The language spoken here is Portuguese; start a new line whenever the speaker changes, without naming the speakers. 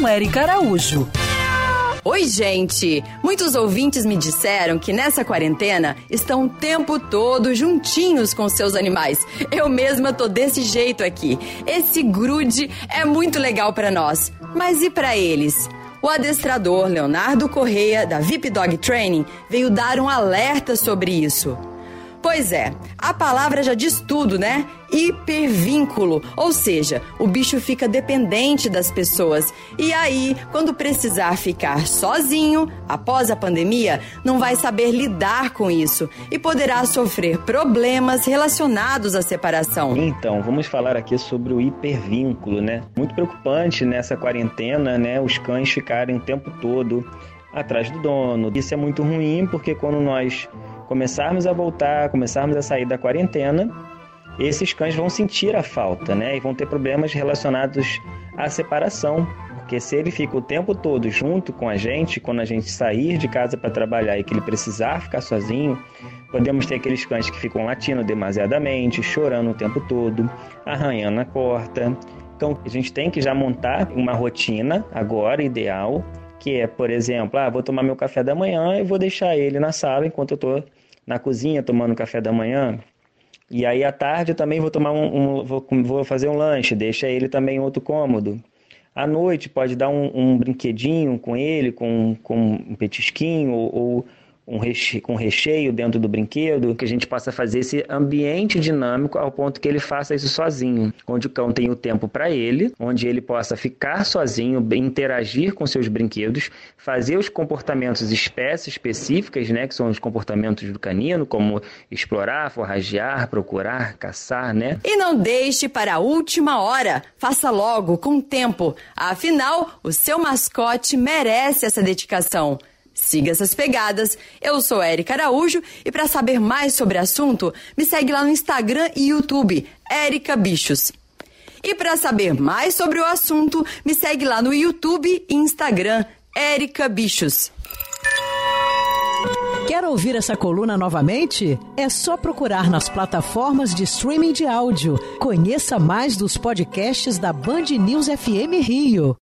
com Érica Araújo.
Oi, gente! Muitos ouvintes me disseram que nessa quarentena estão o tempo todo juntinhos com seus animais. Eu mesma tô desse jeito aqui. Esse grude é muito legal para nós. Mas e para eles? O adestrador Leonardo Correia, da VIP Dog Training, veio dar um alerta sobre isso. Pois é, a palavra já diz tudo, né? Hipervínculo, ou seja, o bicho fica dependente das pessoas. E aí, quando precisar ficar sozinho, após a pandemia, não vai saber lidar com isso e poderá sofrer problemas relacionados à separação.
Então, vamos falar aqui sobre o hipervínculo, né? Muito preocupante nessa quarentena, né? Os cães ficarem o tempo todo atrás do dono. Isso é muito ruim porque quando nós começarmos a voltar, começarmos a sair da quarentena, esses cães vão sentir a falta, né? E vão ter problemas relacionados à separação. Porque se ele fica o tempo todo junto com a gente, quando a gente sair de casa para trabalhar e que ele precisar ficar sozinho, podemos ter aqueles cães que ficam latindo demasiadamente, chorando o tempo todo, arranhando a porta. Então a gente tem que já montar uma rotina agora ideal, que é, por exemplo, ah, vou tomar meu café da manhã e vou deixar ele na sala enquanto eu estou na cozinha tomando café da manhã. E aí à tarde eu também vou tomar um, um vou, vou, fazer um lanche, deixa ele também em outro cômodo. À noite pode dar um, um brinquedinho com ele, com, com um petisquinho ou, ou um recheio, com recheio dentro do brinquedo, que a gente possa fazer esse ambiente dinâmico ao ponto que ele faça isso sozinho, onde o cão tem o tempo para ele, onde ele possa ficar sozinho, interagir com seus brinquedos, fazer os comportamentos espécies específicas, né, que são os comportamentos do canino, como explorar, forragear, procurar, caçar, né?
E não deixe para a última hora, faça logo, com tempo. Afinal, o seu mascote merece essa dedicação. Siga essas pegadas. Eu sou Érica Araújo e para saber mais sobre o assunto, me segue lá no Instagram e YouTube, Érica Bichos. E para saber mais sobre o assunto, me segue lá no YouTube e Instagram, Érica Bichos.
Quer ouvir essa coluna novamente? É só procurar nas plataformas de streaming de áudio. Conheça mais dos podcasts da Band News FM Rio.